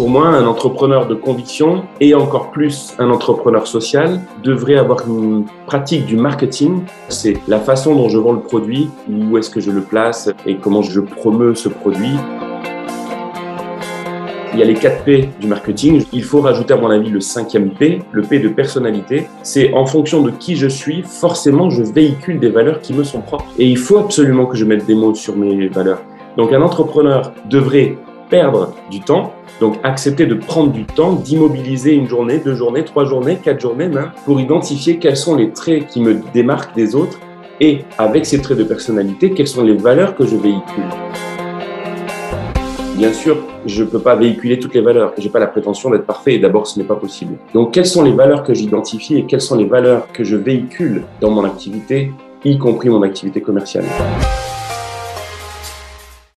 Pour moi, un entrepreneur de conviction et encore plus un entrepreneur social devrait avoir une pratique du marketing. C'est la façon dont je vends le produit, où est-ce que je le place et comment je promeux ce produit. Il y a les 4 P du marketing. Il faut rajouter, à mon avis, le cinquième P, le P de personnalité. C'est en fonction de qui je suis, forcément, je véhicule des valeurs qui me sont propres. Et il faut absolument que je mette des mots sur mes valeurs. Donc, un entrepreneur devrait perdre du temps, donc accepter de prendre du temps, d'immobiliser une journée, deux journées, trois journées, quatre journées même, pour identifier quels sont les traits qui me démarquent des autres et avec ces traits de personnalité, quelles sont les valeurs que je véhicule? Bien sûr, je ne peux pas véhiculer toutes les valeurs. Je n'ai pas la prétention d'être parfait et d'abord, ce n'est pas possible. Donc, quelles sont les valeurs que j'identifie et quelles sont les valeurs que je véhicule dans mon activité, y compris mon activité commerciale?